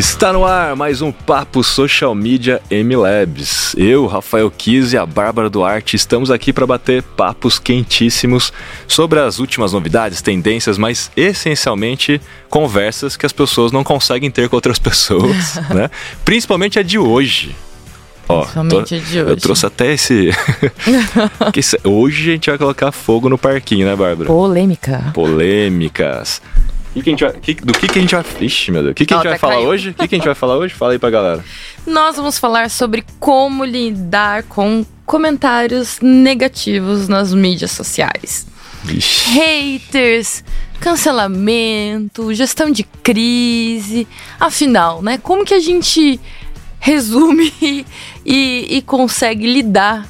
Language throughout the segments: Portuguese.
Está no ar mais um Papo Social Media M Labs. Eu, Rafael Kiz e a Bárbara Duarte estamos aqui para bater papos quentíssimos sobre as últimas novidades, tendências, mas essencialmente conversas que as pessoas não conseguem ter com outras pessoas, né? Principalmente a de hoje. Ó, tô, de hoje. Eu trouxe até esse. hoje a gente vai colocar fogo no parquinho, né, Bárbara? Polêmica. Polêmicas. Que que vai, que, do que, que a gente vai. Ixi, meu Deus. O que, que a gente vai falar caiu. hoje? O que, que a gente vai falar hoje? Fala aí pra galera. Nós vamos falar sobre como lidar com comentários negativos nas mídias sociais. Ixi. Haters, cancelamento, gestão de crise. Afinal, né? Como que a gente resume e, e consegue lidar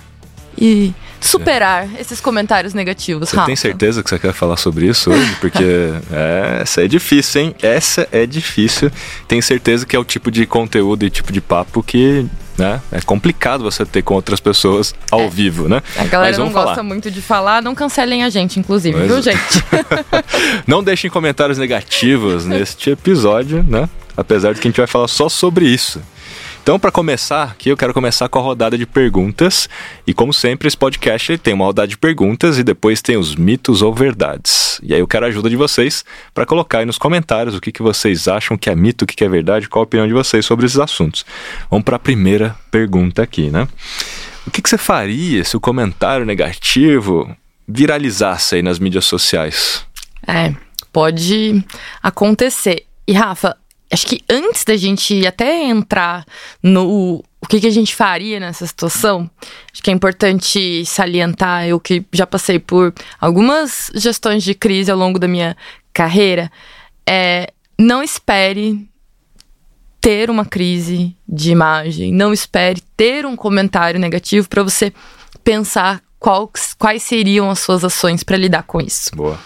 e superar esses comentários negativos, Você Rafa? tem certeza que você quer falar sobre isso hoje? Porque é, essa é difícil, hein? Essa é difícil. Tenho certeza que é o tipo de conteúdo e tipo de papo que né? É complicado você ter com outras pessoas ao é. vivo, né? A galera não falar. gosta muito de falar, não cancelem a gente, inclusive, Mas... viu, gente? não deixem comentários negativos neste episódio, né? Apesar de que a gente vai falar só sobre isso. Então, para começar aqui, eu quero começar com a rodada de perguntas. E como sempre, esse podcast tem uma rodada de perguntas e depois tem os mitos ou verdades. E aí eu quero a ajuda de vocês para colocar aí nos comentários o que, que vocês acham que é mito, o que, que é verdade, qual a opinião de vocês sobre esses assuntos. Vamos para a primeira pergunta aqui, né? O que, que você faria se o comentário negativo viralizasse aí nas mídias sociais? É, pode acontecer. E Rafa, acho que antes da gente até entrar no o que, que a gente faria nessa situação, acho que é importante salientar eu que já passei por algumas gestões de crise ao longo da minha carreira, é não espere ter uma crise de imagem, não espere ter um comentário negativo para você pensar quais, quais seriam as suas ações para lidar com isso. Boa.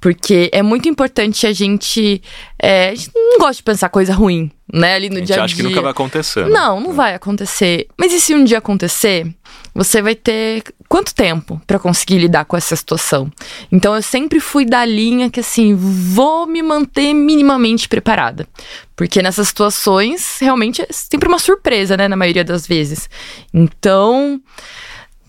Porque é muito importante a gente. É, a gente não gosta de pensar coisa ruim, né? Ali no a gente dia a dia. acha que nunca vai acontecer. Né? Não, não é. vai acontecer. Mas e se um dia acontecer, você vai ter quanto tempo para conseguir lidar com essa situação? Então eu sempre fui da linha que assim, vou me manter minimamente preparada. Porque nessas situações, realmente é sempre uma surpresa, né? Na maioria das vezes. Então.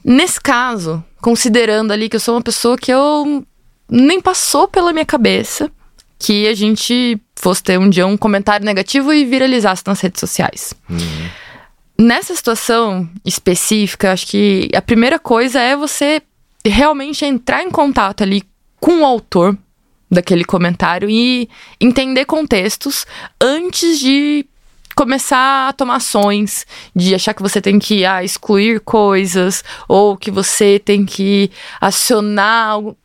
Nesse caso, considerando ali que eu sou uma pessoa que eu nem passou pela minha cabeça que a gente fosse ter um dia um comentário negativo e viralizasse nas redes sociais. Uhum. Nessa situação específica, acho que a primeira coisa é você realmente entrar em contato ali com o autor daquele comentário e entender contextos antes de começar a tomar ações, de achar que você tem que ah, excluir coisas ou que você tem que acionar algo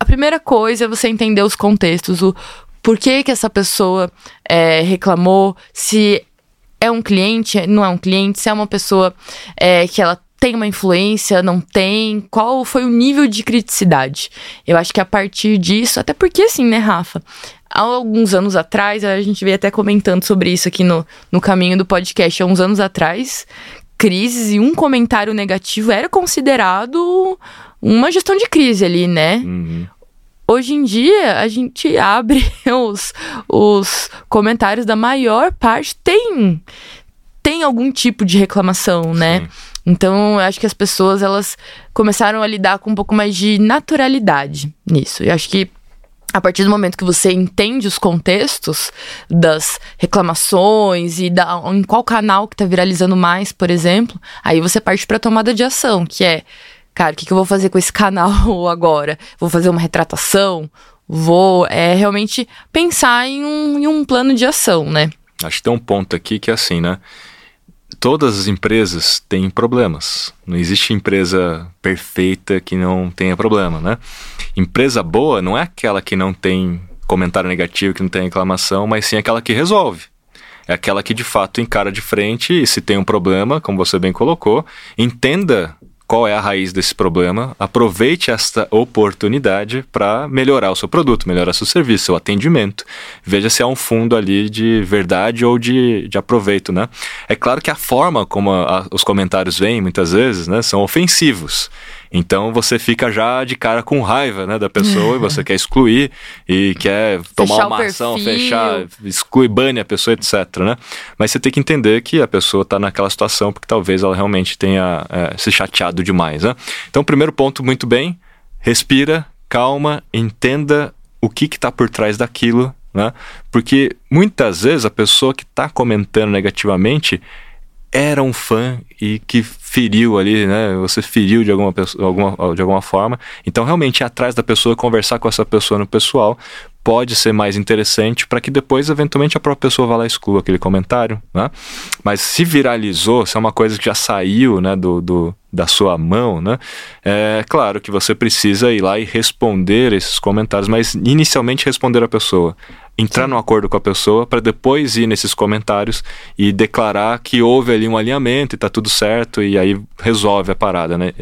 a primeira coisa é você entender os contextos, o porquê que essa pessoa é, reclamou, se é um cliente, não é um cliente, se é uma pessoa é, que ela tem uma influência, não tem, qual foi o nível de criticidade. Eu acho que a partir disso, até porque assim, né, Rafa? Há alguns anos atrás, a gente veio até comentando sobre isso aqui no, no caminho do podcast, há uns anos atrás, crises e um comentário negativo era considerado uma gestão de crise ali, né? Uhum. Hoje em dia, a gente abre os, os comentários da maior parte, tem, tem algum tipo de reclamação, né? Sim. Então, eu acho que as pessoas, elas começaram a lidar com um pouco mais de naturalidade nisso. Eu acho que a partir do momento que você entende os contextos das reclamações e da, em qual canal que está viralizando mais, por exemplo, aí você parte para a tomada de ação, que é cara, o que, que eu vou fazer com esse canal agora? Vou fazer uma retratação? Vou é, realmente pensar em um, em um plano de ação, né? Acho que tem um ponto aqui que é assim, né? Todas as empresas têm problemas. Não existe empresa perfeita que não tenha problema, né? Empresa boa não é aquela que não tem comentário negativo, que não tem reclamação, mas sim aquela que resolve. É aquela que de fato encara de frente e se tem um problema, como você bem colocou, entenda qual é a raiz desse problema, aproveite esta oportunidade para melhorar o seu produto, melhorar seu serviço, seu atendimento. Veja se há um fundo ali de verdade ou de, de aproveito, né? É claro que a forma como a, a, os comentários vêm, muitas vezes, né, são ofensivos. Então você fica já de cara com raiva, né, da pessoa e você quer excluir e quer tomar Fechar uma ação, fechar, exclui, bane a pessoa, etc, né? Mas você tem que entender que a pessoa está naquela situação porque talvez ela realmente tenha é, se chateado demais, né? Então, primeiro ponto, muito bem, respira, calma, entenda o que está por trás daquilo, né? Porque muitas vezes a pessoa que está comentando negativamente era um fã e que feriu ali, né? Você feriu de alguma, pessoa, alguma, de alguma forma. Então, realmente, ir atrás da pessoa, conversar com essa pessoa no pessoal, pode ser mais interessante para que depois, eventualmente, a própria pessoa vá lá e exclua aquele comentário, né? Mas se viralizou, se é uma coisa que já saiu, né, do, do da sua mão, né? É claro que você precisa ir lá e responder esses comentários, mas inicialmente responder a pessoa entrar Sim. num acordo com a pessoa para depois ir nesses comentários e declarar que houve ali um alinhamento e tá tudo certo e aí resolve a parada, né?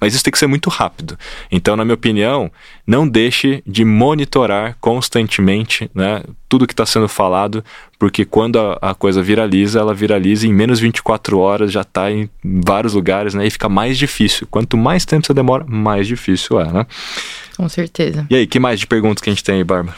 Mas isso tem que ser muito rápido. Então, na minha opinião, não deixe de monitorar constantemente, né, tudo que está sendo falado, porque quando a, a, coisa viraliza, ela viraliza em menos 24 horas, já está em vários lugares, né? E fica mais difícil. Quanto mais tempo você demora, mais difícil é, né? Com certeza. E aí, que mais de perguntas que a gente tem aí, Bárbara?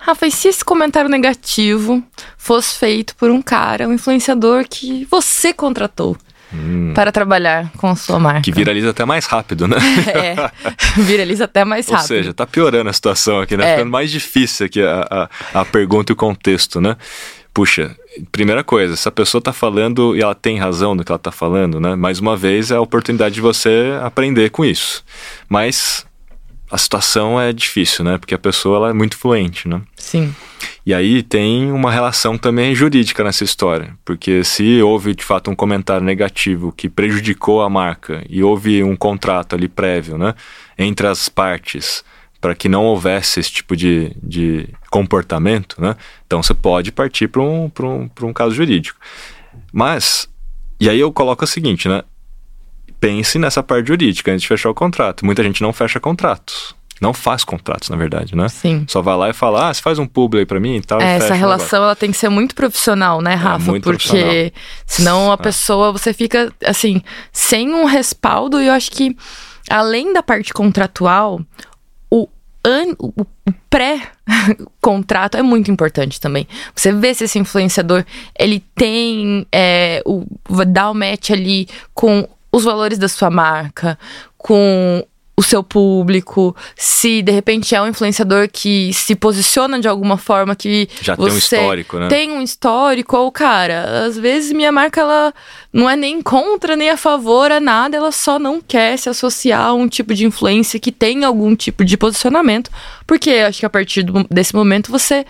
Rafa, e se esse comentário negativo fosse feito por um cara, um influenciador que você contratou? Hum. Para trabalhar com a sua marca. Que viraliza até mais rápido, né? é, viraliza até mais rápido. Ou seja, tá piorando a situação aqui, né? É. Ficando mais difícil aqui a, a, a pergunta e o contexto, né? Puxa, primeira coisa, se a pessoa está falando e ela tem razão no que ela está falando, né? Mais uma vez é a oportunidade de você aprender com isso. Mas a situação é difícil, né? Porque a pessoa ela é muito fluente, né? Sim. E aí tem uma relação também jurídica nessa história, porque se houve de fato um comentário negativo que prejudicou a marca e houve um contrato ali prévio, né, entre as partes para que não houvesse esse tipo de, de comportamento, né, então você pode partir para um, um, um caso jurídico. Mas, e aí eu coloco o seguinte, né, pense nessa parte jurídica antes de fechar o contrato. Muita gente não fecha contratos. Não faz contratos, na verdade, né? Sim. Só vai lá e fala, ah, você faz um publi aí pra mim e tal. É, essa relação ela tem que ser muito profissional, né, é, Rafa? É, Porque senão a é. pessoa, você fica, assim, sem um respaldo. E eu acho que, além da parte contratual, o, an, o pré-contrato é muito importante também. Você vê se esse influenciador, ele tem, é, o, dá o match ali com os valores da sua marca, com o seu público, se de repente é um influenciador que se posiciona de alguma forma que já tem um histórico, né? Tem um histórico ou cara, às vezes minha marca ela não é nem contra nem a favor a nada, ela só não quer se associar a um tipo de influência que tem algum tipo de posicionamento, porque acho que a partir do, desse momento você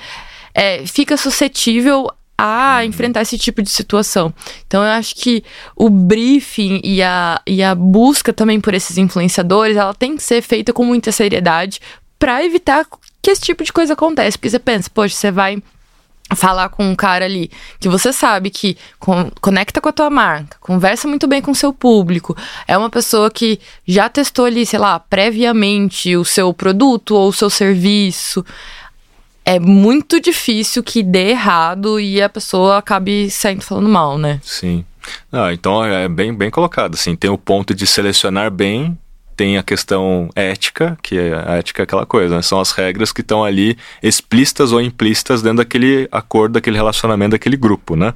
é, fica suscetível a enfrentar esse tipo de situação. Então eu acho que o briefing e a, e a busca também por esses influenciadores, ela tem que ser feita com muita seriedade para evitar que esse tipo de coisa aconteça. Porque você pensa, poxa, você vai falar com um cara ali que você sabe que conecta com a tua marca, conversa muito bem com o seu público, é uma pessoa que já testou ali, sei lá, previamente o seu produto ou o seu serviço é muito difícil que dê errado e a pessoa acabe saindo falando mal, né? Sim. Ah, então é bem, bem colocado, assim, tem o ponto de selecionar bem, tem a questão ética, que é, a ética é aquela coisa, né? são as regras que estão ali explícitas ou implícitas dentro daquele acordo, daquele relacionamento, daquele grupo, né?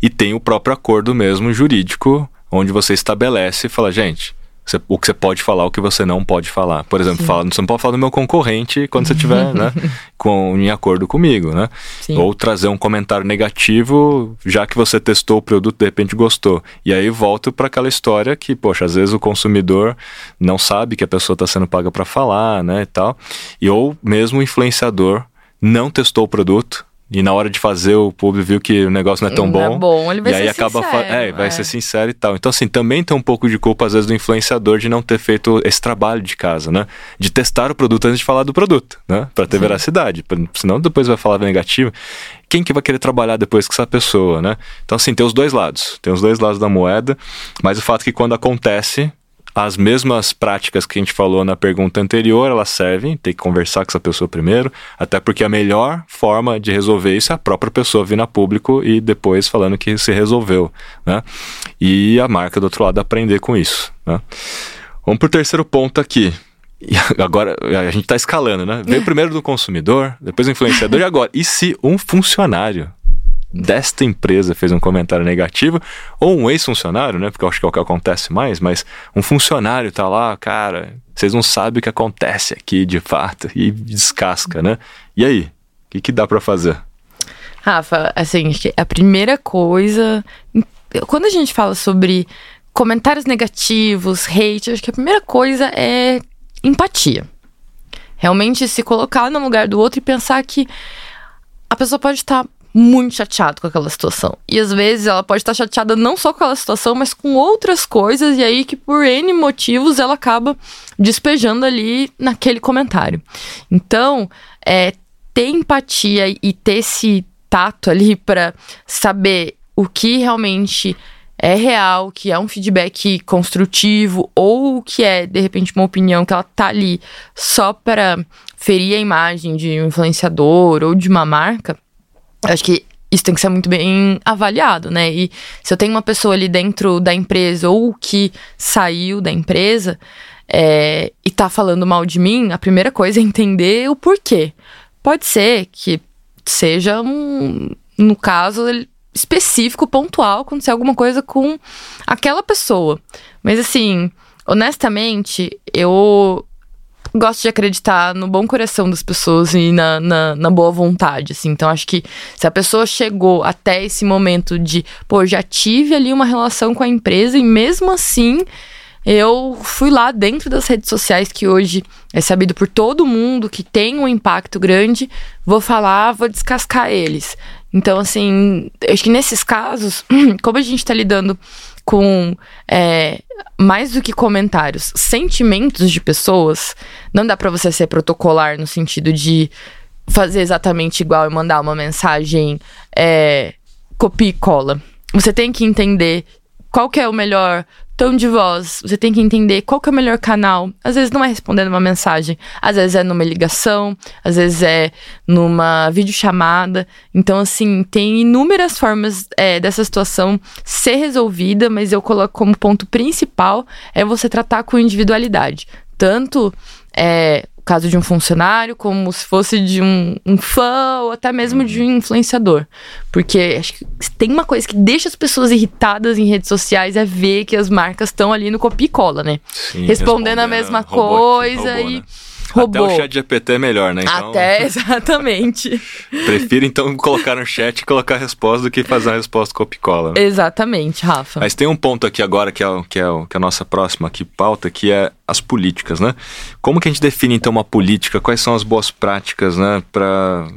E tem o próprio acordo mesmo jurídico, onde você estabelece e fala, gente, você, o que você pode falar, o que você não pode falar. Por exemplo, fala, você não pode falar do meu concorrente quando você estiver né, com, em acordo comigo, né? Sim. Ou trazer um comentário negativo, já que você testou o produto, de repente gostou. E aí volto para aquela história que, poxa, às vezes o consumidor não sabe que a pessoa está sendo paga para falar, né, e tal. E ou mesmo o influenciador não testou o produto, e na hora de fazer o público viu que o negócio não é tão não bom. É bom, ele vai e ser aí acaba sincero, é, vai é. ser sincero e tal. Então assim, também tem um pouco de culpa às vezes do influenciador de não ter feito esse trabalho de casa, né? De testar o produto antes de falar do produto, né? Para ter Sim. veracidade, pra, senão depois vai falar negativo. Quem que vai querer trabalhar depois com essa pessoa, né? Então assim, tem os dois lados, tem os dois lados da moeda, mas o fato é que quando acontece, as mesmas práticas que a gente falou na pergunta anterior, elas servem, tem que conversar com essa pessoa primeiro, até porque a melhor forma de resolver isso é a própria pessoa vir a público e depois falando que se resolveu, né? E a marca do outro lado aprender com isso, né? Vamos pro terceiro ponto aqui. E agora a gente está escalando, né? Veio primeiro do consumidor, depois do influenciador e agora. E se um funcionário desta empresa fez um comentário negativo, ou um ex-funcionário, né? Porque eu acho que é o que acontece mais, mas um funcionário tá lá, cara, vocês não sabem o que acontece aqui de fato, e descasca, né? E aí? O que, que dá para fazer? Rafa, assim, a primeira coisa. Quando a gente fala sobre comentários negativos, hate, acho que a primeira coisa é empatia. Realmente se colocar no lugar do outro e pensar que a pessoa pode estar muito chateada com aquela situação. E às vezes ela pode estar chateada não só com aquela situação, mas com outras coisas, e aí que por N motivos ela acaba despejando ali naquele comentário. Então, é, ter empatia e ter esse tato ali para saber o que realmente é real, que é um feedback construtivo ou que é de repente uma opinião que ela tá ali só para ferir a imagem de um influenciador ou de uma marca, acho que isso tem que ser muito bem avaliado, né? E se eu tenho uma pessoa ali dentro da empresa ou que saiu da empresa é, e tá falando mal de mim, a primeira coisa é entender o porquê. Pode ser que seja um, no caso específico, pontual, acontecer alguma coisa com aquela pessoa. Mas assim, honestamente, eu gosto de acreditar no bom coração das pessoas e na, na, na, boa vontade, assim. Então, acho que se a pessoa chegou até esse momento de, pô, já tive ali uma relação com a empresa e mesmo assim eu fui lá dentro das redes sociais que hoje é sabido por todo mundo que tem um impacto grande, vou falar, vou descascar eles. Então, assim, acho que nesses casos, como a gente está lidando com é, mais do que comentários, sentimentos de pessoas, não dá para você ser protocolar no sentido de fazer exatamente igual e mandar uma mensagem é, copia e cola. Você tem que entender qual que é o melhor tom de voz, você tem que entender qual que é o melhor canal. Às vezes não é respondendo uma mensagem, às vezes é numa ligação, às vezes é numa videochamada. Então, assim, tem inúmeras formas é, dessa situação ser resolvida, mas eu coloco como ponto principal é você tratar com individualidade. Tanto é, caso de um funcionário, como se fosse de um, um fã ou até mesmo de um influenciador. Porque acho que tem uma coisa que deixa as pessoas irritadas em redes sociais é ver que as marcas estão ali no copia e cola, né? Sim, respondendo, respondendo a mesma coisa robô, e. Né? Robô. Até o chat GPT é melhor, né? Então... Até, exatamente. Prefiro então colocar no chat e colocar a resposta do que fazer a resposta copicola. Né? Exatamente, Rafa. Mas tem um ponto aqui agora que é, que é, que é a nossa próxima aqui pauta, que é as políticas, né? Como que a gente define então uma política? Quais são as boas práticas, né? Para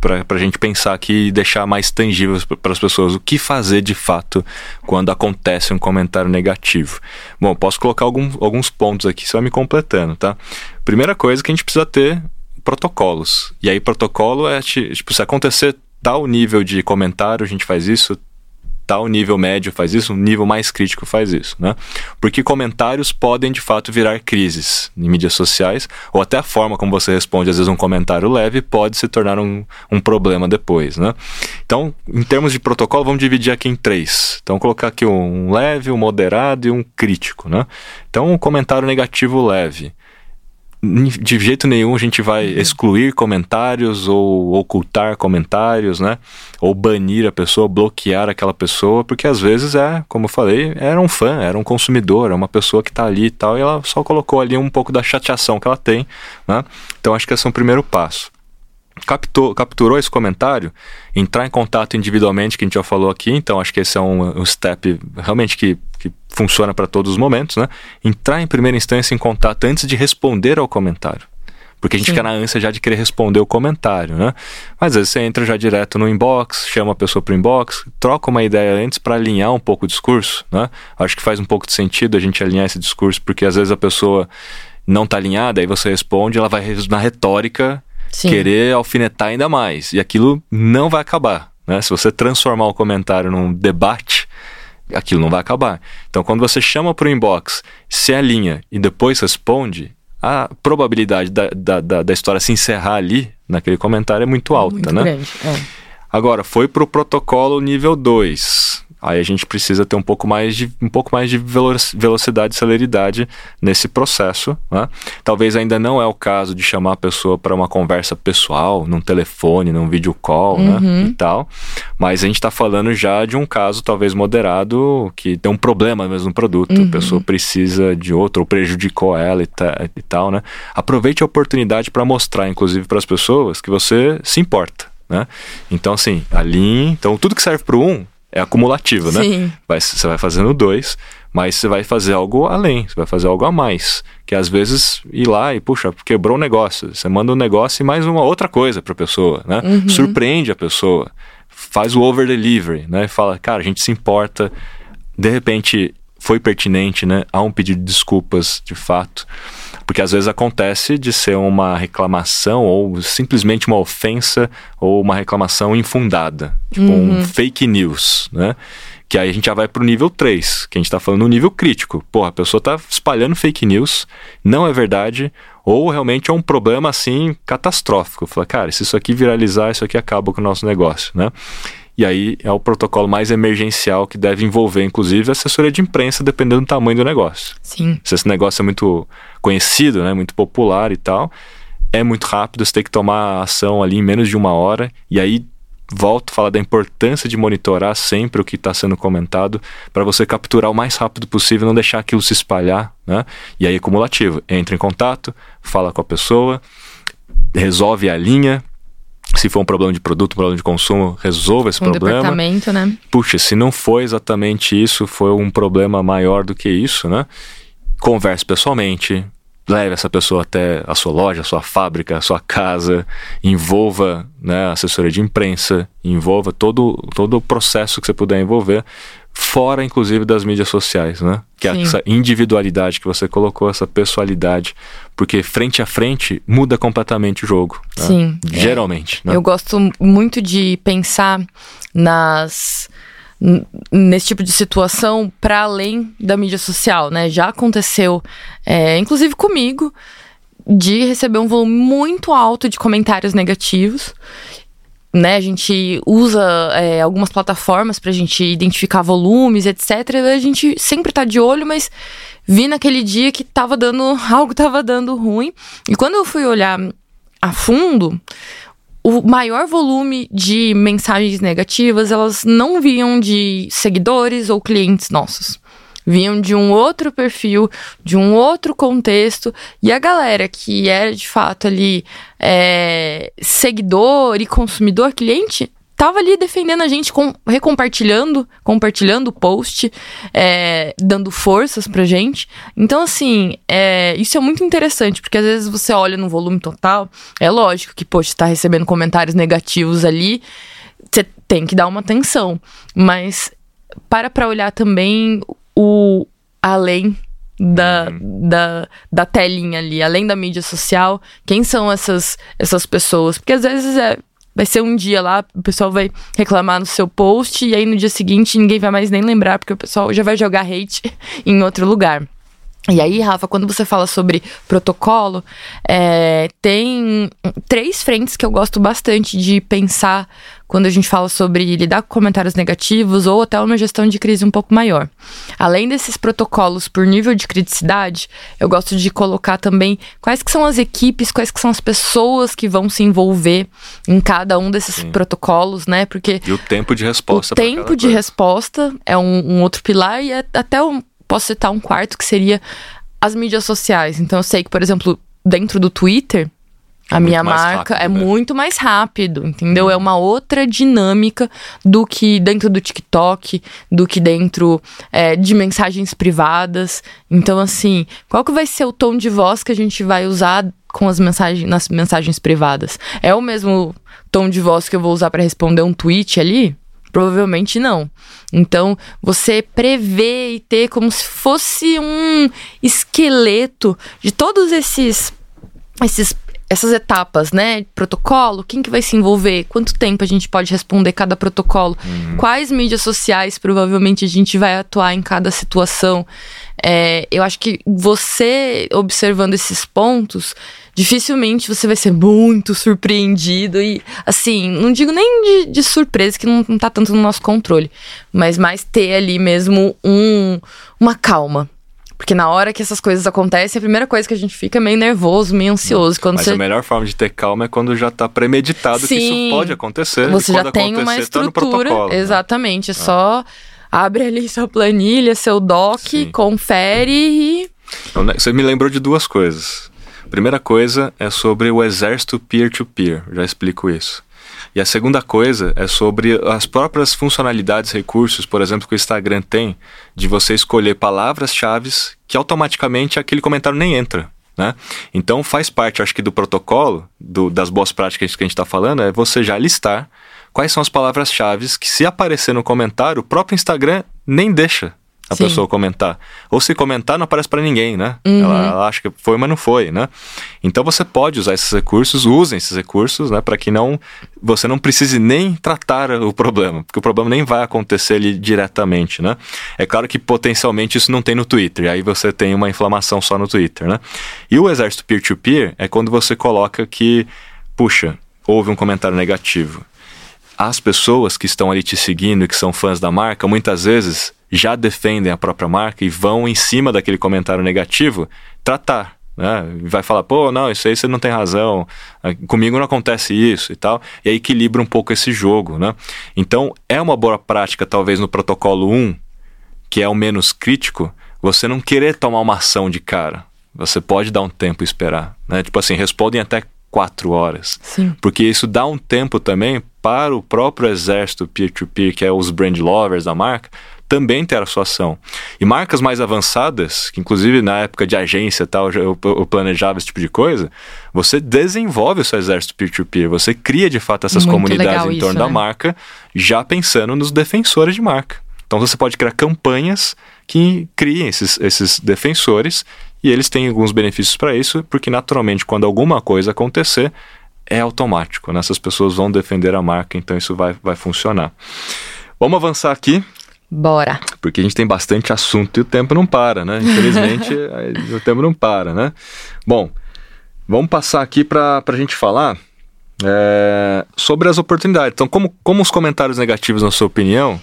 para a gente pensar aqui e deixar mais tangível para as pessoas o que fazer de fato quando acontece um comentário negativo. Bom, posso colocar algum, alguns pontos aqui, só me completando, tá? Primeira coisa que a gente precisa ter protocolos. E aí, protocolo é tipo, se acontecer tal nível de comentário, a gente faz isso, tal nível médio faz isso, um nível mais crítico faz isso, né? Porque comentários podem de fato virar crises em mídias sociais, ou até a forma como você responde, às vezes um comentário leve pode se tornar um, um problema depois, né? Então, em termos de protocolo, vamos dividir aqui em três. Então, colocar aqui um leve, um moderado e um crítico, né? Então, um comentário negativo leve de jeito nenhum a gente vai uhum. excluir comentários ou ocultar comentários, né? Ou banir a pessoa, bloquear aquela pessoa, porque às vezes é, como eu falei, era um fã, era um consumidor, é uma pessoa que está ali e tal, e ela só colocou ali um pouco da chateação que ela tem, né? Então acho que esse é o primeiro passo captou, capturou esse comentário, entrar em contato individualmente, que a gente já falou aqui, então acho que esse é um, um step realmente que, que funciona para todos os momentos, né? Entrar em primeira instância em contato antes de responder ao comentário. Porque a gente Sim. fica na ânsia já de querer responder o comentário, né? Mas às vezes você entra já direto no inbox, chama a pessoa para o inbox, troca uma ideia antes para alinhar um pouco o discurso, né? Acho que faz um pouco de sentido a gente alinhar esse discurso, porque às vezes a pessoa não está alinhada, aí você responde, ela vai na retórica Sim. querer alfinetar ainda mais. E aquilo não vai acabar. Né? Se você transformar o comentário num debate, aquilo não vai acabar. Então, quando você chama para o inbox, se alinha e depois responde, a probabilidade da, da, da, da, história se encerrar ali, naquele comentário, é muito alta, muito né? Grande, é. Agora, foi para o protocolo nível 2. Aí a gente precisa ter um pouco mais de, um pouco mais de velocidade e celeridade nesse processo. Né? Talvez ainda não é o caso de chamar a pessoa para uma conversa pessoal, num telefone, num vídeo call né? uhum. né? e tal. Mas a gente está falando já de um caso talvez moderado que tem um problema mesmo no produto. Uhum. A pessoa precisa de outro ou prejudicou ela e, e tal. Né? Aproveite a oportunidade para mostrar, inclusive, para as pessoas que você se importa. Né? Então, assim, ali, então tudo que serve para um é acumulativo, né? Sim. Vai, você vai fazendo dois, mas você vai fazer algo além, você vai fazer algo a mais. Que às vezes ir lá e, puxa, quebrou o um negócio. Você manda um negócio e mais uma outra coisa para a pessoa, né? Uhum. Surpreende a pessoa, faz o over delivery, né? Fala, cara, a gente se importa. De repente foi pertinente, né? Há um pedido de desculpas de fato. Porque às vezes acontece de ser uma reclamação ou simplesmente uma ofensa ou uma reclamação infundada, tipo uhum. um fake news, né? Que aí a gente já vai pro nível 3, que a gente tá falando no nível crítico. Pô, a pessoa tá espalhando fake news, não é verdade, ou realmente é um problema assim catastrófico. Fala, cara, se isso aqui viralizar, isso aqui acaba com o nosso negócio, né? E aí é o protocolo mais emergencial que deve envolver, inclusive, a assessoria de imprensa, dependendo do tamanho do negócio. Sim. Se esse negócio é muito conhecido, né, muito popular e tal, é muito rápido, você tem que tomar ação ali em menos de uma hora. E aí volto a falar da importância de monitorar sempre o que está sendo comentado para você capturar o mais rápido possível, não deixar aquilo se espalhar, né? E aí, cumulativo, entra em contato, fala com a pessoa, resolve a linha, se for um problema de produto, um problema de consumo, resolva esse um problema. Departamento, né? Puxa, se não foi exatamente isso, foi um problema maior do que isso, né? Converse pessoalmente, leve essa pessoa até a sua loja, a sua fábrica, a sua casa, envolva né, a assessoria de imprensa, envolva todo, todo o processo que você puder envolver fora inclusive das mídias sociais, né? Que é essa individualidade que você colocou, essa pessoalidade, porque frente a frente muda completamente o jogo. Né? Sim. Geralmente. É. Né? Eu gosto muito de pensar nas nesse tipo de situação para além da mídia social, né? Já aconteceu, é, inclusive comigo, de receber um volume muito alto de comentários negativos né? A gente usa é, algumas plataformas para a gente identificar volumes, etc. A gente sempre tá de olho, mas vi naquele dia que tava dando algo tava dando ruim. E quando eu fui olhar a fundo, o maior volume de mensagens negativas, elas não vinham de seguidores ou clientes nossos vinham de um outro perfil, de um outro contexto, e a galera que era de fato ali é, seguidor e consumidor, cliente, tava ali defendendo a gente, com, recompartilhando, compartilhando o post, é, dando forças pra gente. Então, assim, é, isso é muito interessante, porque às vezes você olha no volume total, é lógico que, poxa, tá recebendo comentários negativos ali, você tem que dar uma atenção. Mas para pra olhar também o além da, uhum. da, da telinha ali, além da mídia social, quem são essas, essas pessoas? Porque às vezes é, vai ser um dia lá, o pessoal vai reclamar no seu post, e aí no dia seguinte ninguém vai mais nem lembrar, porque o pessoal já vai jogar hate em outro lugar. E aí, Rafa, quando você fala sobre protocolo, é, tem três frentes que eu gosto bastante de pensar quando a gente fala sobre lidar com comentários negativos ou até uma gestão de crise um pouco maior. Além desses protocolos por nível de criticidade, eu gosto de colocar também quais que são as equipes, quais que são as pessoas que vão se envolver em cada um desses Sim. protocolos, né? Porque e o tempo de resposta. O tempo de coisa. resposta é um, um outro pilar e é até um posso citar um quarto que seria as mídias sociais. Então eu sei que, por exemplo, dentro do Twitter, a é minha marca rápido, é né? muito mais rápido, entendeu? Hum. É uma outra dinâmica do que dentro do TikTok, do que dentro é, de mensagens privadas. Então, assim, qual que vai ser o tom de voz que a gente vai usar com as mensagens nas mensagens privadas? É o mesmo tom de voz que eu vou usar para responder um tweet ali? Provavelmente não. Então, você prevê e ter como se fosse um esqueleto de todos esses esses essas etapas, né? Protocolo, quem que vai se envolver? Quanto tempo a gente pode responder cada protocolo? Uhum. Quais mídias sociais provavelmente a gente vai atuar em cada situação? É, eu acho que você observando esses pontos, dificilmente você vai ser muito surpreendido e, assim, não digo nem de, de surpresa, que não, não tá tanto no nosso controle, mas mais ter ali mesmo um, uma calma porque na hora que essas coisas acontecem, a primeira coisa que a gente fica é meio nervoso, meio ansioso. Quando Mas você... a melhor forma de ter calma é quando já está premeditado Sim, que isso pode acontecer. Você já tem uma tá estrutura. Tá né? exatamente. É ah. só abre ali sua planilha, seu doc, Sim. confere e. Né, você me lembrou de duas coisas. A primeira coisa é sobre o exército peer-to-peer. -peer. Já explico isso. E a segunda coisa é sobre as próprias funcionalidades, recursos, por exemplo, que o Instagram tem, de você escolher palavras-chave que automaticamente aquele comentário nem entra. Né? Então faz parte, acho que, do protocolo, do, das boas práticas que a gente está falando, é você já listar quais são as palavras-chave que, se aparecer no comentário, o próprio Instagram nem deixa a Sim. pessoa comentar. Ou se comentar, não aparece para ninguém, né? Uhum. Ela, ela, acha que foi, mas não foi, né? Então você pode usar esses recursos, usem esses recursos, né? Para que não você não precise nem tratar o problema, porque o problema nem vai acontecer ali diretamente, né? É claro que potencialmente isso não tem no Twitter, e aí você tem uma inflamação só no Twitter, né? E o exército peer-to-peer -peer é quando você coloca que, puxa, houve um comentário negativo. As pessoas que estão ali te seguindo e que são fãs da marca, muitas vezes já defendem a própria marca e vão em cima daquele comentário negativo tratar. Né? Vai falar, pô, não, isso aí você não tem razão, ah, comigo não acontece isso e tal, e aí equilibra um pouco esse jogo, né? Então, é uma boa prática, talvez no protocolo 1, que é o menos crítico, você não querer tomar uma ação de cara. Você pode dar um tempo e esperar, né? Tipo assim, respondem até quatro horas. Sim. Porque isso dá um tempo também para o próprio exército peer-to-peer, -peer, que é os brand lovers da marca, também ter a sua ação. E marcas mais avançadas, que inclusive na época de agência tal, eu, eu planejava esse tipo de coisa, você desenvolve o seu exército peer-to-peer, -peer, você cria de fato essas Muito comunidades em torno isso, da né? marca, já pensando nos defensores de marca. Então você pode criar campanhas que criem esses, esses defensores e eles têm alguns benefícios para isso, porque naturalmente quando alguma coisa acontecer, é automático, né? Essas pessoas vão defender a marca, então isso vai, vai funcionar. Vamos avançar aqui. Bora. Porque a gente tem bastante assunto e o tempo não para, né? Infelizmente, o tempo não para, né? Bom, vamos passar aqui para a gente falar é, sobre as oportunidades. Então, como, como os comentários negativos, na sua opinião,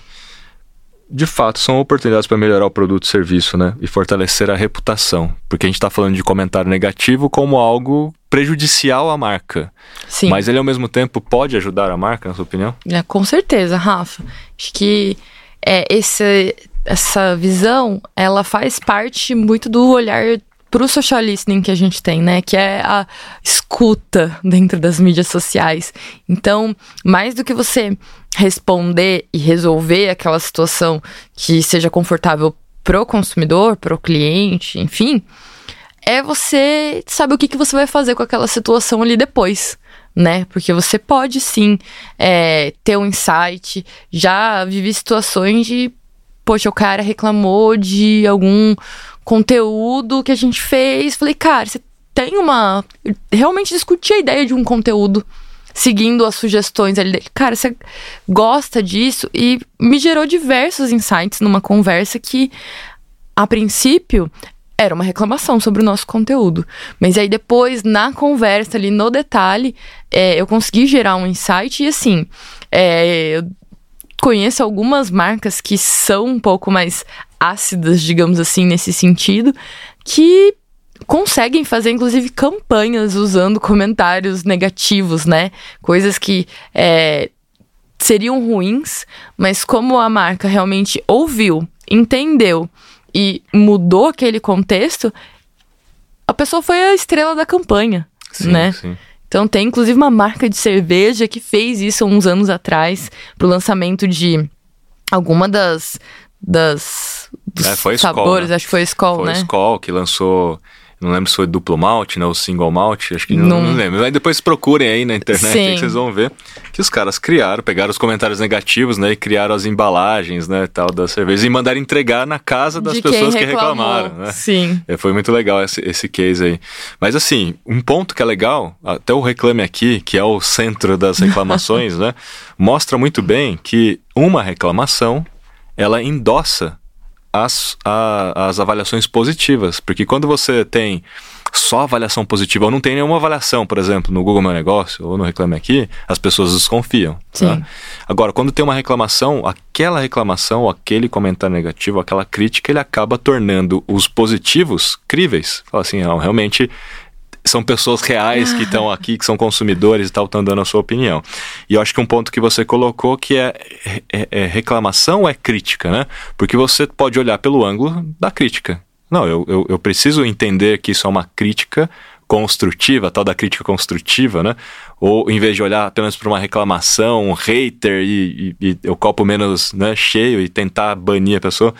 de fato são oportunidades para melhorar o produto e serviço, né? E fortalecer a reputação. Porque a gente está falando de comentário negativo como algo prejudicial à marca. Sim. Mas ele, ao mesmo tempo, pode ajudar a marca, na sua opinião? É, com certeza, Rafa. Acho que é, esse, essa visão, ela faz parte muito do olhar para o social listening que a gente tem, né? Que é a escuta dentro das mídias sociais. Então, mais do que você responder e resolver aquela situação que seja confortável pro consumidor, pro cliente, enfim, é você saber o que, que você vai fazer com aquela situação ali depois né? Porque você pode sim é, ter um insight. Já vivi situações de, poxa, o cara reclamou de algum conteúdo que a gente fez. Falei, cara, você tem uma. realmente discuti a ideia de um conteúdo seguindo as sugestões ali dele. Cara, você gosta disso? E me gerou diversos insights numa conversa que, a princípio, era uma reclamação sobre o nosso conteúdo. Mas aí depois, na conversa ali, no detalhe, é, eu consegui gerar um insight e assim, é, eu conheço algumas marcas que são um pouco mais ácidas, digamos assim, nesse sentido, que conseguem fazer, inclusive, campanhas usando comentários negativos, né? Coisas que é, seriam ruins, mas como a marca realmente ouviu, entendeu e mudou aquele contexto, a pessoa foi a estrela da campanha, sim, né? Sim. Então tem inclusive uma marca de cerveja que fez isso uns anos atrás pro lançamento de alguma das das dos é, foi sabores, Skol, né? acho que foi a Skol, foi né? Foi Skol que lançou não lembro se foi duplo malte, né? Ou single malte, acho que não, não... não lembro. Aí depois procurem aí na internet que vocês vão ver que os caras criaram, pegaram os comentários negativos, né? E criaram as embalagens, né? Tal da cerveja e mandaram entregar na casa das De pessoas que reclamaram, né? Sim. É, foi muito legal esse, esse case aí. Mas assim, um ponto que é legal, até o Reclame Aqui, que é o centro das reclamações, né? Mostra muito bem que uma reclamação, ela endossa as, a, as avaliações positivas. Porque quando você tem só avaliação positiva ou não tem nenhuma avaliação, por exemplo, no Google Meu Negócio ou no Reclame Aqui, as pessoas desconfiam. Tá? Agora, quando tem uma reclamação, aquela reclamação, aquele comentário negativo, aquela crítica, ele acaba tornando os positivos críveis. Fala assim, não, realmente são pessoas reais que estão aqui, que são consumidores e tal, estão dando a sua opinião. E eu acho que um ponto que você colocou que é, é, é reclamação ou é crítica, né? Porque você pode olhar pelo ângulo da crítica. Não, eu, eu, eu preciso entender que isso é uma crítica construtiva, tal da crítica construtiva, né? Ou em vez de olhar apenas para uma reclamação, um hater e, e, e o copo menos né, cheio e tentar banir a pessoa,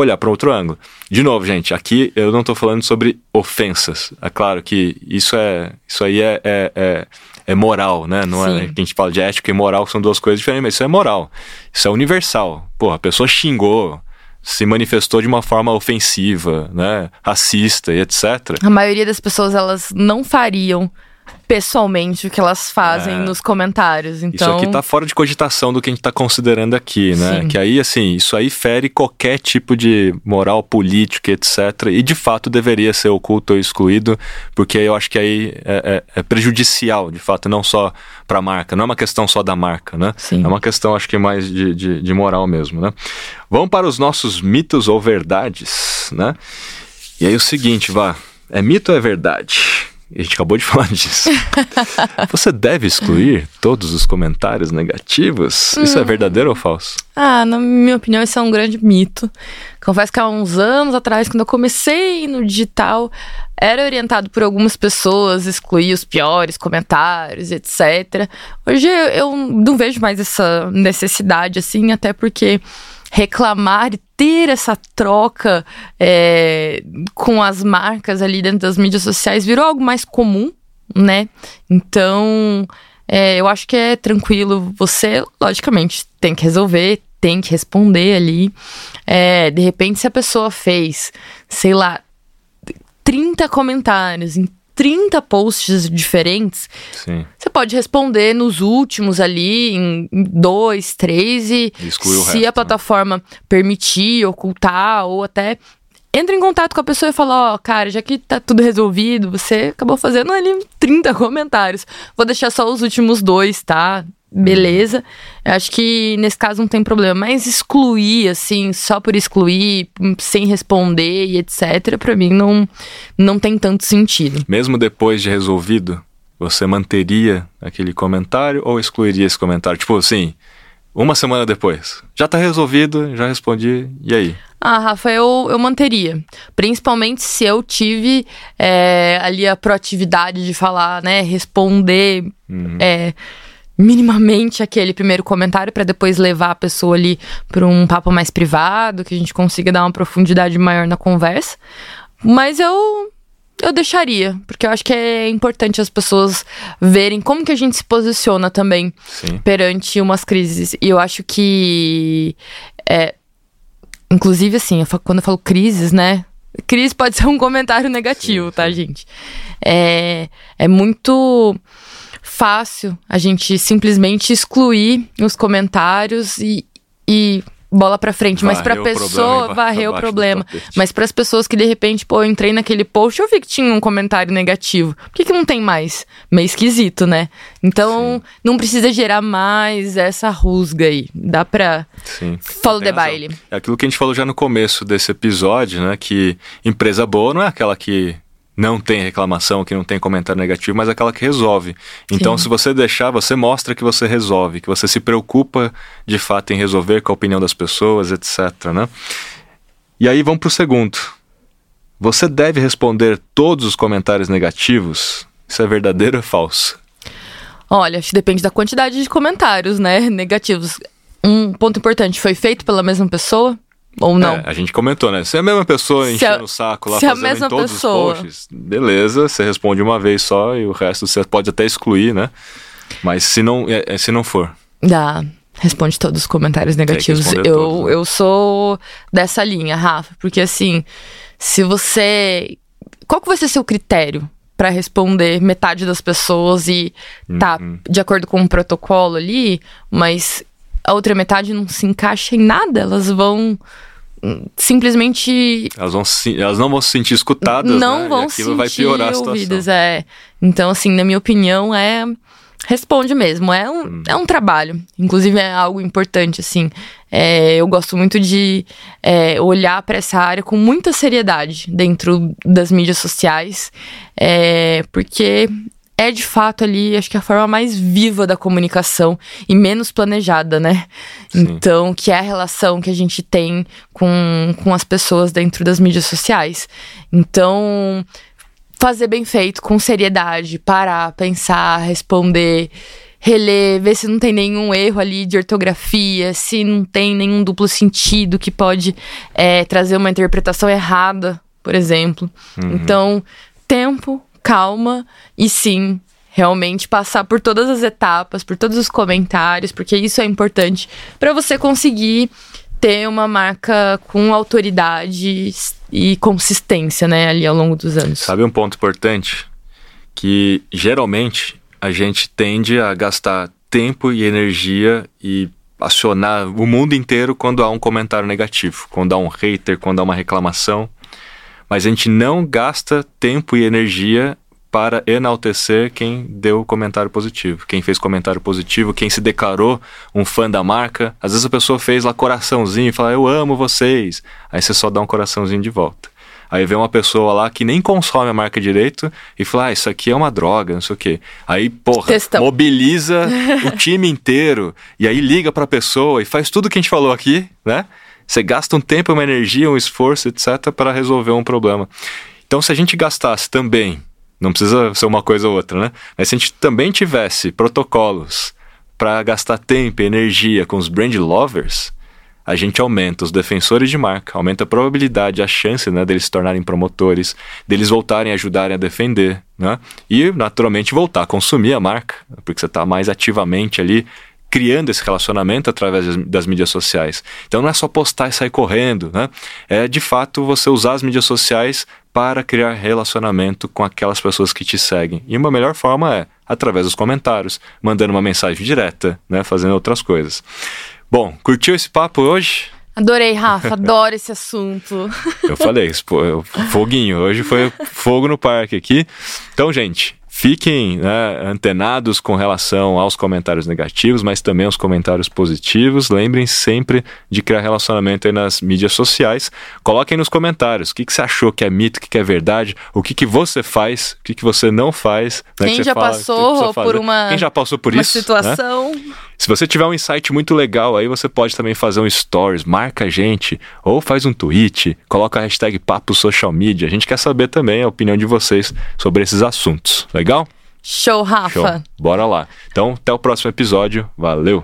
olhar para outro ângulo. De novo, gente, aqui eu não estou falando sobre ofensas. É claro que isso é isso aí é, é, é, é moral, né? Não é, Sim. é que a gente fala de ética e moral são duas coisas diferentes, mas isso é moral. Isso é universal. Pô, a pessoa xingou, se manifestou de uma forma ofensiva, né, racista e etc. A maioria das pessoas elas não fariam pessoalmente o que elas fazem é. nos comentários. Então... Isso aqui tá fora de cogitação do que a gente tá considerando aqui, né? Sim. Que aí, assim, isso aí fere qualquer tipo de moral política, etc. E de fato deveria ser oculto ou excluído, porque eu acho que aí é, é, é prejudicial, de fato, não só para a marca. Não é uma questão só da marca, né? Sim. É uma questão, acho que mais de, de, de moral mesmo, né? Vamos para os nossos mitos ou verdades, né? E aí o seguinte, vá. É mito ou é verdade? A gente acabou de falar disso. Você deve excluir todos os comentários negativos? Isso é hum. verdadeiro ou falso? Ah, na minha opinião, isso é um grande mito. Confesso que há uns anos atrás, quando eu comecei no digital, era orientado por algumas pessoas excluir os piores comentários, etc. Hoje eu não vejo mais essa necessidade, assim, até porque reclamar e ter essa troca é, com as marcas ali dentro das mídias sociais virou algo mais comum, né? Então, é, eu acho que é tranquilo. Você, logicamente, tem que resolver, tem que responder ali. É, de repente, se a pessoa fez, sei lá, 30 comentários em 30 posts diferentes, Sim. você pode responder nos últimos ali, em dois, três, e se resto, a né? plataforma né? permitir, ocultar, ou até entra em contato com a pessoa e fala, ó, oh, cara, já que tá tudo resolvido, você acabou fazendo ali 30 comentários. Vou deixar só os últimos dois, tá? Beleza. Eu acho que nesse caso não tem problema. Mas excluir, assim, só por excluir, sem responder e etc., para mim não, não tem tanto sentido. Mesmo depois de resolvido, você manteria aquele comentário ou excluiria esse comentário? Tipo assim, uma semana depois. Já tá resolvido, já respondi, e aí? Ah, Rafa, eu, eu manteria. Principalmente se eu tive é, ali a proatividade de falar, né? Responder. Uhum. É, minimamente aquele primeiro comentário para depois levar a pessoa ali para um papo mais privado, que a gente consiga dar uma profundidade maior na conversa. Mas eu eu deixaria, porque eu acho que é importante as pessoas verem como que a gente se posiciona também Sim. perante umas crises. E eu acho que é, inclusive assim, eu falo, quando eu falo crises, né? Crise pode ser um comentário negativo, sim, tá, sim. gente? É, é muito fácil a gente simplesmente excluir os comentários e, e bola para frente, mas para pessoa varrer o problema. Mas para as pessoas que de repente, pô, eu entrei naquele post, eu vi que tinha um comentário negativo. Por que, que não tem mais? Meio esquisito, né? Então, Sim. não precisa gerar mais essa rusga aí. Dá pra Sim. follow the baile. É aquilo que a gente falou já no começo desse episódio, né? Que empresa boa não é aquela que não tem reclamação, que não tem comentário negativo, mas aquela que resolve. Então, Sim. se você deixar, você mostra que você resolve, que você se preocupa de fato em resolver com a opinião das pessoas, etc. Né? E aí vamos para o segundo. Você deve responder todos os comentários negativos? Isso é verdadeiro ou falso? Olha, acho que depende da quantidade de comentários, né? Negativos. Um ponto importante, foi feito pela mesma pessoa? Ou não? É, a gente comentou, né? Se é a mesma pessoa enchendo a- o saco lá se a fazendo mesma todos pessoa- os posts, beleza, você responde uma vez só e o resto você pode até excluir, né? Mas se não, é, é, se não for. Dá. Responde todos os comentários negativos. Eu, todos, né? eu sou dessa linha, Rafa, porque assim, se você. Qual que vai ser seu critério pra responder metade das pessoas e tá Uhum. de acordo com o protocolo ali, mas a outra metade não se encaixa em nada? Elas vão simplesmente Elas, vão se- elas não vão se sentir escutadas, não né? vão se aquilo vai piorar ouvidas, é. Então, assim, na minha opinião, é responde mesmo. É um, Hum. é um trabalho. Inclusive, é algo importante, assim. É, eu gosto muito de é, olhar para essa área com muita seriedade dentro das mídias sociais, é, porque é de fato ali, acho que a forma mais viva da comunicação e menos planejada, né? Sim. Então, que é a relação que a gente tem com, com as pessoas dentro das mídias sociais. Então, fazer bem feito, com seriedade, parar, pensar, responder, reler, ver se não tem nenhum erro ali de ortografia, se não tem nenhum duplo sentido que pode é, trazer uma interpretação errada, por exemplo. Então, tempo, calma e sim. Realmente passar por todas as etapas, por todos os comentários, porque isso é importante para você conseguir ter uma marca com autoridade e consistência, né, ali ao longo dos anos. Sabe um ponto importante? Que geralmente a gente tende a gastar tempo e energia e acionar o mundo inteiro quando há um comentário negativo, quando há um hater, quando há uma reclamação. Mas a gente não gasta tempo e energia para enaltecer quem deu comentário positivo, quem fez comentário positivo, quem se declarou um fã da marca. Às vezes a pessoa fez lá coraçãozinho e fala, eu amo vocês. Aí você só dá um coraçãozinho de volta. Aí vem uma pessoa lá que nem consome a marca direito e fala, ah, isso aqui é uma droga, não sei o quê. Aí, porra, Textão. mobiliza o time inteiro e aí liga pra pessoa e faz tudo que a gente falou aqui, né? Você gasta um tempo, uma energia, um esforço, etc., para resolver um problema. Então, se a gente gastasse também, não precisa ser uma coisa ou outra, né? Mas se a gente também tivesse protocolos para gastar tempo e energia com os brand lovers, a gente aumenta os defensores de marca, aumenta a probabilidade, a chance né, deles se tornarem promotores, deles voltarem a ajudarem a defender, né? E, naturalmente, voltar a consumir a marca, porque você está mais ativamente ali criando esse relacionamento através das, mídias sociais. Então não é só postar e sair correndo, né? É de fato você usar as mídias sociais para criar relacionamento com aquelas pessoas que te seguem. E uma melhor forma é através dos comentários, mandando uma mensagem direta, né? Fazendo outras coisas. Bom, curtiu esse papo hoje? Adorei, Rafa, adoro esse assunto. Eu falei, foguinho. Hoje foi fogo no parque aqui. Então, gente, fiquem né, antenados com relação aos comentários negativos, mas também aos comentários positivos. Lembrem sempre de criar relacionamento aí nas mídias sociais. Coloquem nos comentários o que, que você achou que é mito, o que, que é verdade, o que, que você faz, o que, que você não faz. né, Quem que já fala que passou precisa por uma- Quem já passou por Uma isso? né? Se você tiver um insight muito legal aí, você pode também fazer um stories, marca a gente, ou faz um tweet, coloca a hashtag Papo Social Media. A gente quer saber também a opinião de vocês sobre esses assuntos. Legal? Show, Rafa. Show. Bora lá. Então, até o próximo episódio. Valeu!